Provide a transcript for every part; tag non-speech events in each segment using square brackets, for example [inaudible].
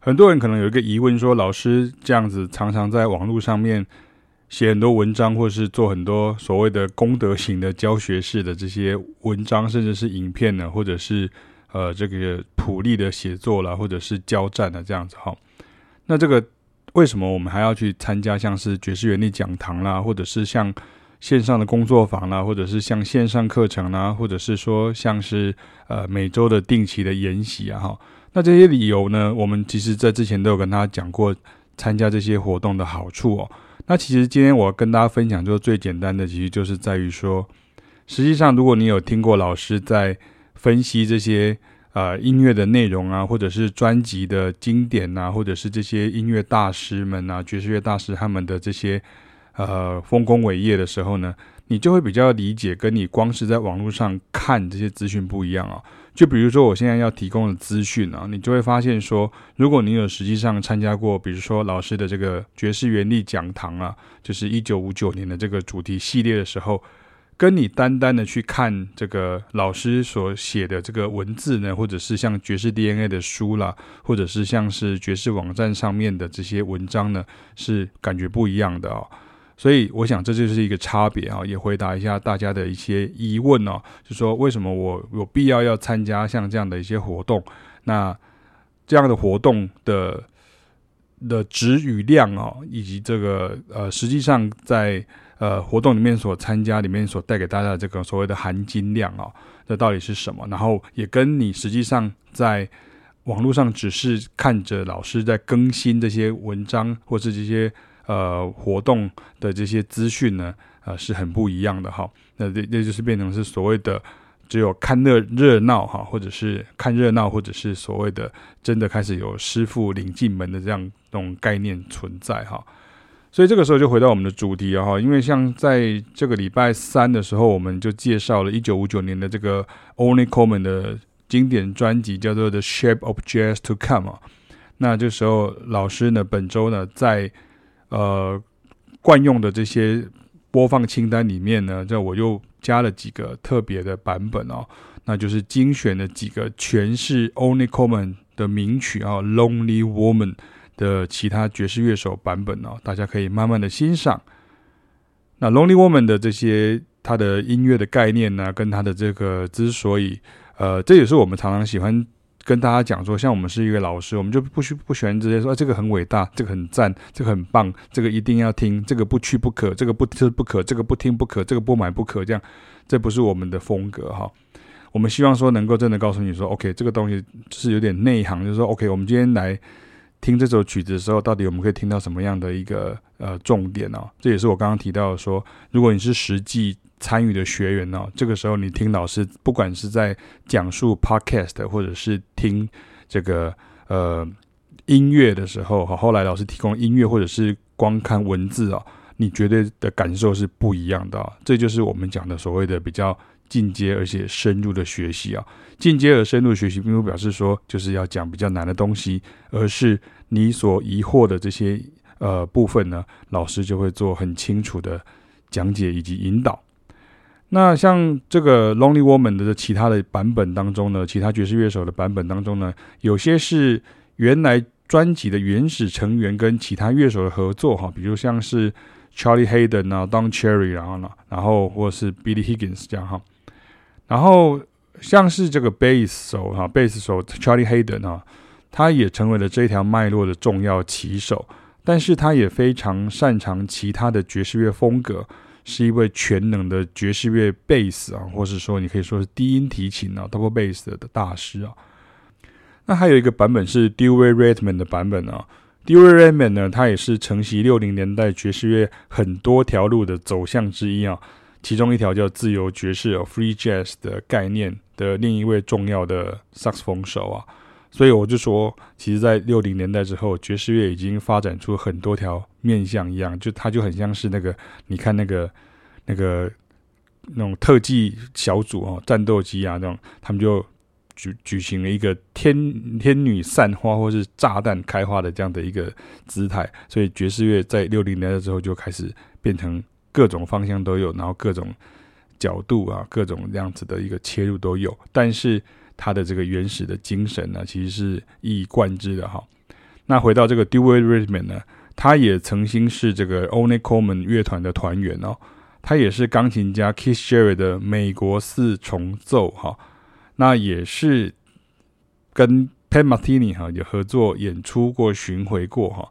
很多人可能有一个疑问说，老师这样子常常在网络上面写很多文章，或是做很多所谓的功德型的教学式的这些文章，甚至是影片呢，或者是呃这个普利的写作啦，或者是交战的这样子哈。那这个为什么我们还要去参加像是爵士原力讲堂啦，或者是像线上的工作坊啦，或者是像线上课程啦，或者是说像是呃每周的定期的研习啊哈？那这些理由呢，我们其实在之前都有跟大家讲过，参加这些活动的好处哦。那其实今天我跟大家分享，就最简单的，其实就是在于说，实际上如果你有听过老师在分析这些呃音乐的内容啊，或者是专辑的经典啊，或者是这些音乐大师们啊，爵士乐大师他们的这些呃丰功伟业的时候呢，你就会比较理解，跟你光是在网络上看这些资讯不一样啊。就比如说，我现在要提供的资讯啊，你就会发现说，如果你有实际上参加过，比如说老师的这个爵士原力讲堂啊，就是一九五九年的这个主题系列的时候，跟你单单的去看这个老师所写的这个文字呢，或者是像爵士 DNA 的书啦，或者是像是爵士网站上面的这些文章呢，是感觉不一样的哦。所以我想这就是一个差别啊，也回答一下大家的一些疑问哦，就说为什么我有必要要参加像这样的一些活动？那这样的活动的的值与量哦，以及这个呃，实际上在呃活动里面所参加里面所带给大家的这个所谓的含金量哦，这到底是什么？然后也跟你实际上在网络上只是看着老师在更新这些文章或是这些。呃，活动的这些资讯呢，呃，是很不一样的哈。那这这就是变成是所谓的只有看热热闹哈，或者是看热闹，或者是所谓的真的开始有师傅领进门的这样这种概念存在哈。所以这个时候就回到我们的主题哈，因为像在这个礼拜三的时候，我们就介绍了一九五九年的这个 Only Coleman 的经典专辑，叫做《The Shape of Jazz to Come》啊。那这时候老师呢，本周呢在呃，惯用的这些播放清单里面呢，这我又加了几个特别的版本哦，那就是精选的几个全是 Only Common 的名曲啊，哦《Lonely Woman》的其他爵士乐手版本哦，大家可以慢慢的欣赏。那《Lonely Woman》的这些它的音乐的概念呢，跟它的这个之所以，呃，这也是我们常常喜欢。跟大家讲说，像我们是一个老师，我们就不需不喜欢直接说，这个很伟大，这个很赞，这个很棒，这个一定要听，这个不去不可，这个不吃不可，这个不听不可，这个不买不可，这样，这不是我们的风格哈。我们希望说能够真的告诉你说，OK，这个东西是有点内行，就是说，OK，我们今天来听这首曲子的时候，到底我们可以听到什么样的一个呃重点呢？这也是我刚刚提到的说，如果你是实际。参与的学员呢，这个时候你听老师，不管是在讲述 podcast 或者是听这个呃音乐的时候，哈，后来老师提供音乐或者是光看文字啊，你绝对的感受是不一样的啊。这就是我们讲的所谓的比较进阶而且深入的学习啊。进阶而深入学习，并不表示说就是要讲比较难的东西，而是你所疑惑的这些呃部分呢，老师就会做很清楚的讲解以及引导。那像这个《Lonely Woman》的其他的版本当中呢，其他爵士乐手的版本当中呢，有些是原来专辑的原始成员跟其他乐手的合作哈，比如像是 Charlie Hayden 啊、Don Cherry 然后呢，然后或是 Billy Higgins 这样哈，然后像是这个贝斯手哈，贝斯手 Charlie Hayden 啊，他也成为了这条脉络的重要棋手，但是他也非常擅长其他的爵士乐风格。是一位全能的爵士乐贝斯啊，或是说你可以说是低音提琴啊，double bass 的大师啊。那还有一个版本是 Dewey Redman 的版本啊，Dewey Redman 呢，他也是承袭六零年代爵士乐很多条路的走向之一啊，其中一条叫自由爵士 （free jazz） 的概念的另一位重要的萨克斯风手啊。所以我就说，其实，在六零年代之后，爵士乐已经发展出很多条面相一样，就它就很像是那个，你看那个那个那种特技小组哦，战斗机啊，那种他们就举举行了一个天天女散花或是炸弹开花的这样的一个姿态。所以爵士乐在六零年代之后就开始变成各种方向都有，然后各种角度啊，各种样子的一个切入都有，但是。他的这个原始的精神呢，其实是一以贯之的哈。那回到这个 Dewey Redman 呢，他也曾经是这个 o n i Coleman 乐团的团员哦，他也是钢琴家 Keith Jarrett 的美国四重奏哈、那也是跟 Pat Martini 哈有合作演出过巡回过哈。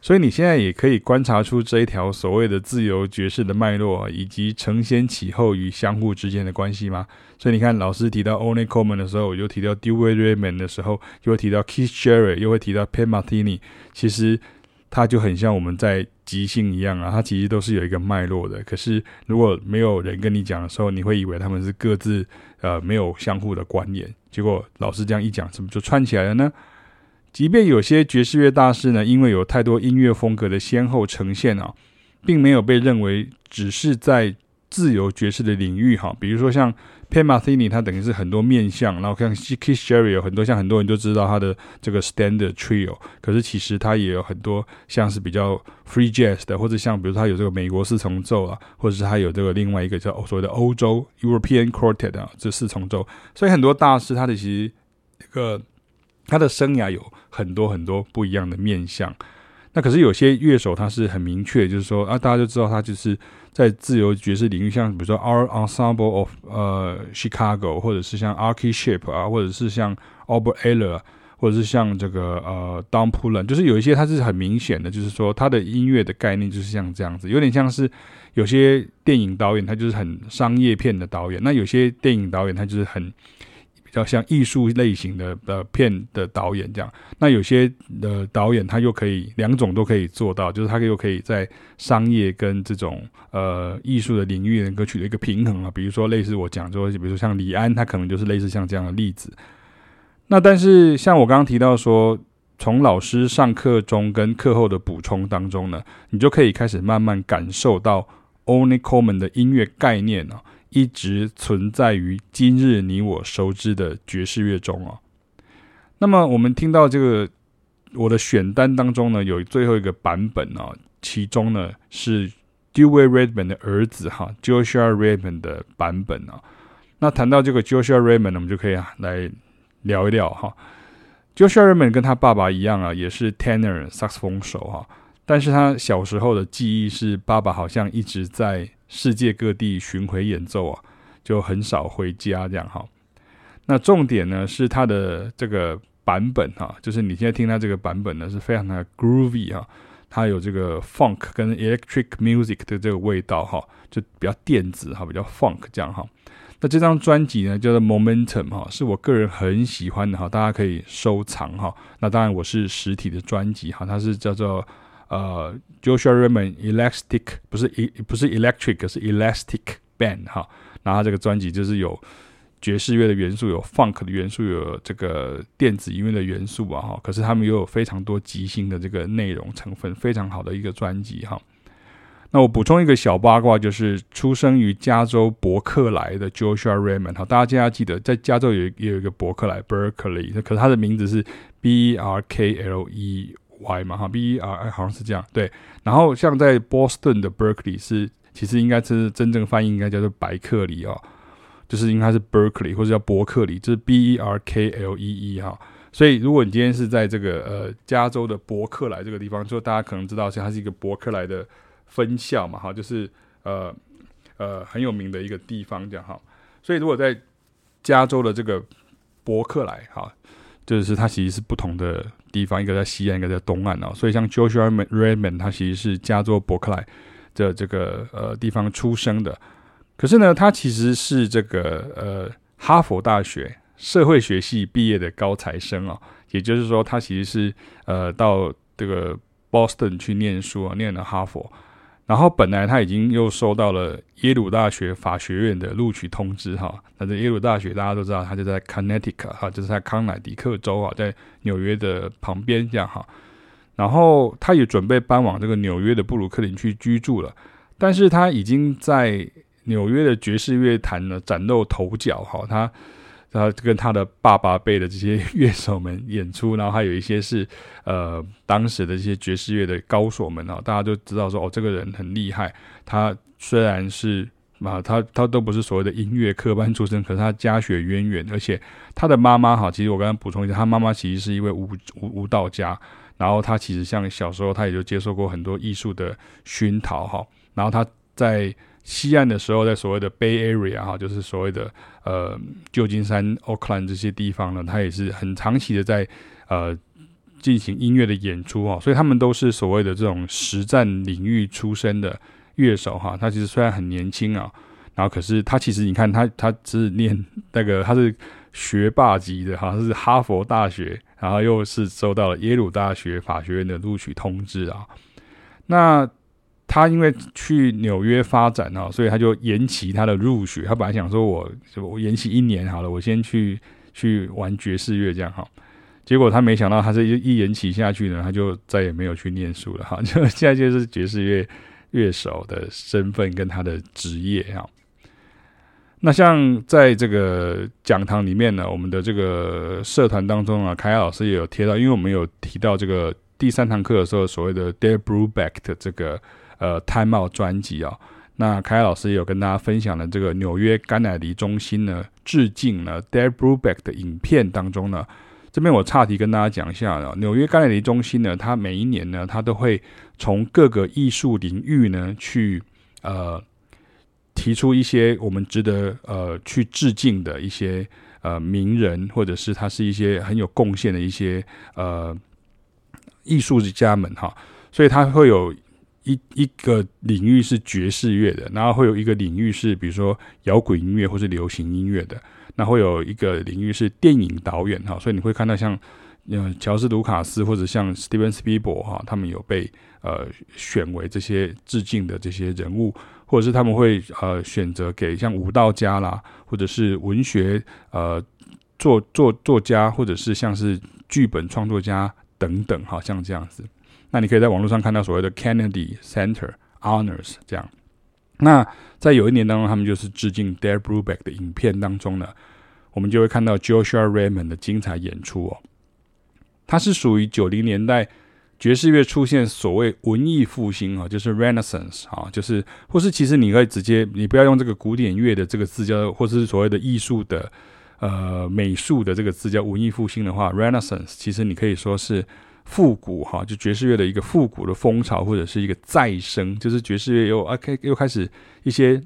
所以你现在也可以观察出这一条所谓的自由爵士的脉络，以及承先启后与相互之间的关系吗？所以你看，老师提到 o n i Coleman 的时候，又提到 Dewey Redman 的时候，又会提到 Keith Jarrett，又会提到 Pat Martini，其实它就很像我们在即兴一样啊，它其实都是有一个脉络的。可是如果没有人跟你讲的时候，你会以为他们是各自呃没有相互的关联。结果老师这样一讲，怎么就串起来了呢？即便有些爵士乐大师呢，因为有太多音乐风格的先后呈现啊，并没有被认为只是在自由爵士的领域哈。比如说像 Pat Metheny，他等于是很多面向，然后像 Keith Jarrett 有很多，像很多人都知道他的这个 Standard Trio，可是其实他也有很多像是比较 Free Jazz 的，或者像比如他有这个美国四重奏啊，或者是他有这个另外一个叫所谓的欧洲 European Quartet 啊，这四重奏，所以很多大师他的其实一个。他的生涯有很多很多不一样的面向，那可是有些乐手他是很明确，就是说啊，大家就知道他就是在自由爵士领域，像比如说 Our Ensemble of 呃 Chicago，或者是像 Archie Shepp 啊，或者是像 Albert Ayler，或者是像这个呃 Don Pullen，就是有一些他是很明显的，就是说他的音乐的概念就是像这样子，有点像是有些电影导演他就是很商业片的导演，那有些电影导演他就是很。要像艺术类型的呃片的导演这样，那有些的导演他又可以两种都可以做到，就是他又可以在商业跟这种呃艺术的领域能够取得一个平衡啊。比如说类似我讲说，比如说像李安，他可能就是类似像这样的例子。那但是像我刚刚提到说，从老师上课中跟课后的补充当中呢，你就可以开始慢慢感受到 o n i c o m a n 的音乐概念啊。一直存在于今日你我熟知的爵士乐中哦。那么我们听到这个我的选单当中呢，有最后一个版本哦，其中呢是 Dewey Redman 的儿子哈 Joshua Redman 的版本哦。那谈到这个 Joshua Redman，我们就可以来聊一聊哈。Joshua Redman 跟他爸爸一样啊，也是 tenor 萨克斯风手哈，但是他小时候的记忆是爸爸好像一直在。世界各地巡回演奏啊，就很少回家这样哈。那重点呢是他的这个版本哈，就是你现在听他这个版本呢是非常的 groovy 哈，它有这个 funk 跟 electric music 的这个味道哈，就比较电子哈，比较 funk 这样哈。那这张专辑呢叫做 Momentum 哈，是我个人很喜欢的哈，大家可以收藏哈。那当然我是实体的专辑哈，它是叫做。呃，Joshua Redman Elastic 不是 E 不是 Electric，是 Elastic Band 哈。然后这个专辑就是有爵士乐的元素，有 Funk 的元素，有这个电子音乐的元素啊哈。可是他们又有非常多即兴的这个内容成分，非常好的一个专辑哈。那我补充一个小八卦，就是出生于加州伯克莱的 Joshua Redman 哈，大家记得在加州有也有一个伯克莱 Berkeley，可是他的名字是 B E R K L E。Y 嘛哈，B E R 好像是这样对。然后像在 Boston 的 Berkeley 是，其实应该是真正翻译应该叫做白克里哦，就是应该是 Berkeley 或者叫伯克利，就是 B E R K L E E 哈。所以如果你今天是在这个呃加州的伯克莱这个地方，就大家可能知道，像它是一个伯克莱的分校嘛哈，就是呃呃很有名的一个地方这样哈。所以如果在加州的这个伯克莱哈。就是它其实是不同的地方，一个在西岸，一个在东岸哦。所以像 Joshua Redman，他其实是加州伯克莱的这个呃地方出生的。可是呢，他其实是这个呃哈佛大学社会学系毕业的高材生哦。也就是说，他其实是呃到这个 Boston 去念书啊，念了哈佛。然后本来他已经又收到了耶鲁大学法学院的录取通知哈，那这耶鲁大学大家都知道，他就在 Connecticut 哈，就是在康乃狄克州啊，在纽约的旁边这样哈。然后他也准备搬往这个纽约的布鲁克林去居住了，但是他已经在纽约的爵士乐坛呢崭露头角哈，他。他跟他的爸爸辈的这些 [laughs] 乐手们演出，然后还有一些是呃当时的这些爵士乐的高手们啊，大家都知道说哦，这个人很厉害。他虽然是啊，他他都不是所谓的音乐科班出身，可是他家学渊源，而且他的妈妈哈，其实我刚刚补充一下，他妈妈其实是一位舞舞舞蹈家，然后他其实像小时候他也就接受过很多艺术的熏陶哈，然后他在西岸的时候，在所谓的 Bay Area 哈，就是所谓的呃旧金山、Oakland 这些地方呢，他也是很长期的在呃进行音乐的演出哈，所以他们都是所谓的这种实战领域出身的。乐手哈，他其实虽然很年轻啊，然后可是他其实你看他他是念那个他是学霸级的哈，是哈佛大学，然后又是收到了耶鲁大学法学院的录取通知啊。那他因为去纽约发展啊，所以他就延期他的入学。他本来想说我我延期一年好了，我先去去玩爵士乐这样哈。结果他没想到他这一延期下去呢，他就再也没有去念书了哈，[laughs] 就现在就是爵士乐。乐手的身份跟他的职业哈，那像在这个讲堂里面呢，我们的这个社团当中啊，凯老师也有贴到，因为我们有提到这个第三堂课的时候，所谓的 Dave Brubeck 的这个呃 Time Out 专辑啊，那凯凯老师也有跟大家分享了这个纽约甘乃迪中心呢致敬了 Dave Brubeck 的影片当中呢。这边我岔题跟大家讲一下啊，纽约甘乃迪中心呢，它每一年呢，它都会从各个艺术领域呢去呃提出一些我们值得呃去致敬的一些呃名人，或者是他是一些很有贡献的一些呃艺术家们哈，所以它会有一一个领域是爵士乐的，然后会有一个领域是比如说摇滚音乐或是流行音乐的。那会有一个领域是电影导演哈，所以你会看到像呃乔治卢卡斯或者像史蒂文斯皮伯哈，他们有被呃选为这些致敬的这些人物，或者是他们会呃选择给像舞蹈家啦，或者是文学呃作作作家，或者是像是剧本创作家等等哈，像这样子。那你可以在网络上看到所谓的 Kennedy Center Honors 这样。那在有一年当中，他们就是致敬 Dave Brubeck 的影片当中呢，我们就会看到 Joshua Redman 的精彩演出哦。它是属于九零年代爵士乐出现所谓文艺复兴啊，就是 Renaissance 啊，就是或是其实你可以直接，你不要用这个古典乐的这个字叫，或是所谓的艺术的呃美术的这个字叫文艺复兴的话，Renaissance 其实你可以说是。复古哈，就爵士乐的一个复古的风潮，或者是一个再生，就是爵士乐又 OK 又开始一些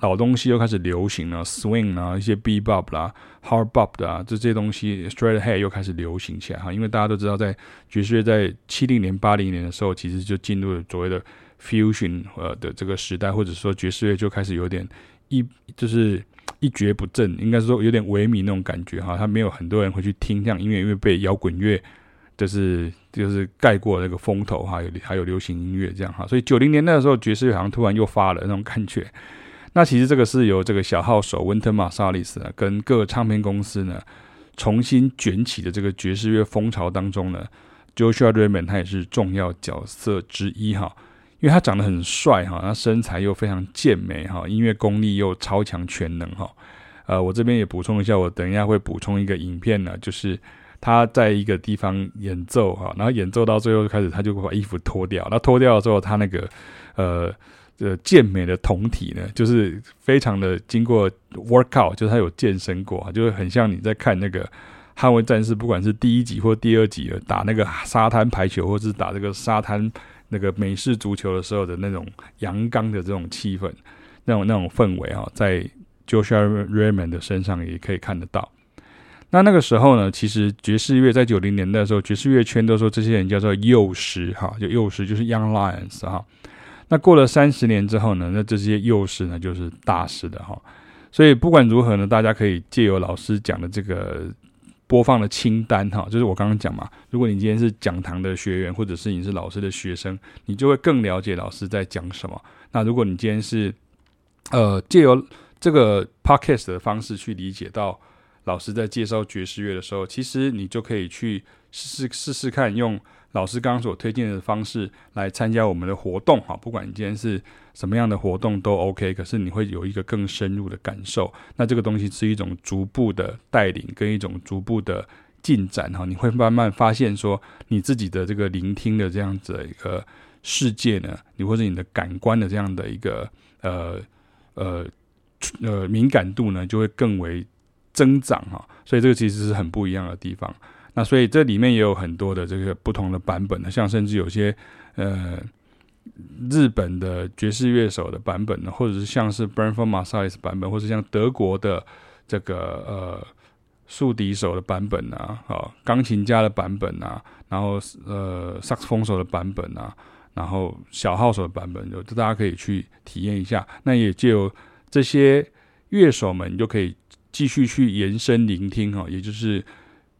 老东西又开始流行了，swing 啊，一些 bebop 啦，hard bop 的啊，这些东西 straight ahead 又开始流行起来哈。因为大家都知道，在爵士乐在七零年、八零年的时候，其实就进入了所谓的 fusion 呃的这个时代，或者说爵士乐就开始有点一就是一蹶不振，应该说有点萎靡那种感觉哈。他没有很多人会去听这样音乐，因为被摇滚乐。就是就是盖过那个风头哈，有还有流行音乐这样哈，所以九零年代的时候，爵士乐好像突然又发了那种感觉。那其实这个是由这个小号手温特马萨利斯呢，跟各个唱片公司呢重新卷起的这个爵士乐风潮当中呢，Joshua Redman 他也是重要角色之一哈，因为他长得很帅哈，他身材又非常健美哈，音乐功力又超强全能哈。呃，我这边也补充一下，我等一下会补充一个影片呢，就是。他在一个地方演奏哈，然后演奏到最后就开始，他就会把衣服脱掉。那脱掉了之后，他那个呃呃健美的酮体呢，就是非常的经过 workout，就是他有健身过，就是很像你在看那个《捍卫战士》，不管是第一集或第二集打那个沙滩排球，或是打这个沙滩那个美式足球的时候的那种阳刚的这种气氛，那种那种氛围啊，在 Joshua Raymond 的身上也可以看得到。那那个时候呢，其实爵士乐在九零年代的时候，爵士乐圈都说这些人叫做幼师哈，就幼师就是 Young Lions 哈。那过了三十年之后呢，那这些幼师呢就是大师的哈。所以不管如何呢，大家可以借由老师讲的这个播放的清单哈，就是我刚刚讲嘛，如果你今天是讲堂的学员，或者是你是老师的学生，你就会更了解老师在讲什么。那如果你今天是呃借由这个 Podcast 的方式去理解到。老师在介绍爵士乐的时候，其实你就可以去试试试试看，用老师刚刚所推荐的方式来参加我们的活动哈。不管你今天是什么样的活动都 OK，可是你会有一个更深入的感受。那这个东西是一种逐步的带领跟一种逐步的进展哈。你会慢慢发现说，你自己的这个聆听的这样子的一个世界呢，你或者你的感官的这样的一个呃。呃呃敏感度呢就会更为增长哈，所以这个其实是很不一样的地方。那所以这里面也有很多的这个不同的版本的，像甚至有些呃日本的爵士乐手的版本呢，或者是像是 Branford Marsalis 版本，或者像德国的这个呃竖笛手的版本啊，啊钢琴家的版本啊，然后呃萨克斯风手的版本啊，然后小号手的版本，就大家可以去体验一下。那也就这些乐手们，就可以继续去延伸聆听哈，也就是。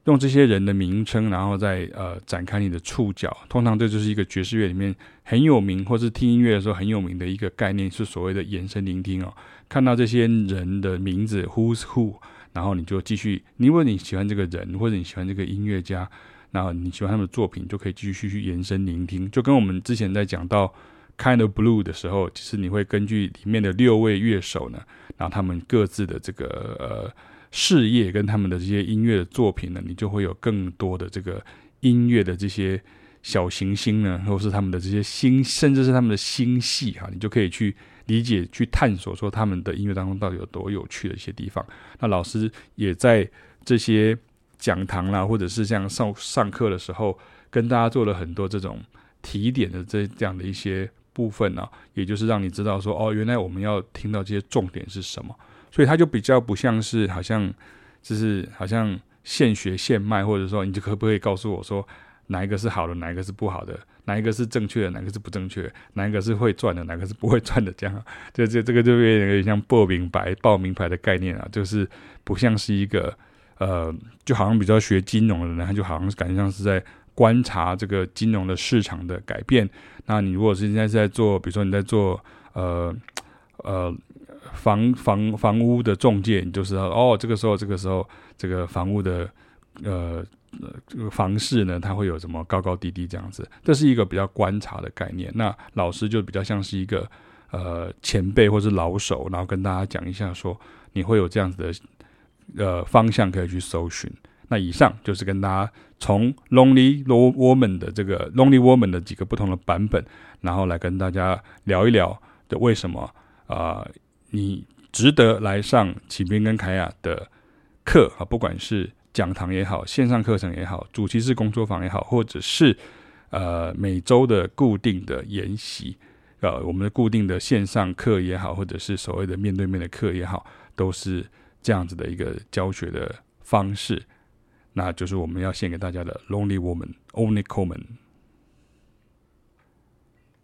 用这些人的名称，然后再呃展开你的触角。通常这就是一个爵士乐里面很有名，或是听音乐的时候很有名的一个概念，是所谓的延伸聆听哦。看到这些人的名字 Who's Who，然后你就继续，如果你喜欢这个人，或者你喜欢这个音乐家，然后你喜欢他们的作品，就可以继续去延伸聆听。就跟我们之前在讲到 Kind of Blue 的时候，其实你会根据里面的六位乐手呢，然后他们各自的这个呃。事业跟他们的这些音乐的作品呢，你就会有更多的这个音乐的这些小行星呢，或是他们的这些星，甚至是他们的星系哈，你就可以去理解、去探索，说他们的音乐当中到底有多有趣的一些地方。那老师也在这些讲堂啦，或者是像上上课的时候，跟大家做了很多这种提点的这这样的一些部分呢，也就是让你知道说，哦，原来我们要听到这些重点是什么。所以它就比较不像是好像就是好像现学现卖，或者说你就可不可以告诉我说哪一个是好的，哪一个是不好的，哪一个是正确的，哪个是不正确，哪一个是会赚的，哪个是不会赚的？这样，这这这个就有点有点像报名牌、报名牌的概念啊，就是不像是一个呃，就好像比较学金融的人，他就好像感觉像是在观察这个金融的市场的改变。那你如果是现在在做，比如说你在做呃呃。房房房屋的中介，你就知道哦，这个时候，这个时候，这个房屋的呃这个房市呢，它会有什么高高低低这样子，这是一个比较观察的概念。那老师就比较像是一个呃前辈或是老手，然后跟大家讲一下说，你会有这样子的呃方向可以去搜寻。那以上就是跟大家从 Lonely Woman 的这个 Lonely Woman 的几个不同的版本，然后来跟大家聊一聊的为什么啊。你值得来上启斌跟凯雅的课啊，不管是讲堂也好，线上课程也好，主题式工作坊也好，或者是呃每周的固定的研习，呃，我们的固定的线上课也好，或者是所谓的面对面的课也好，都是这样子的一个教学的方式。那就是我们要献给大家的《Lonely Woman Only Coleman。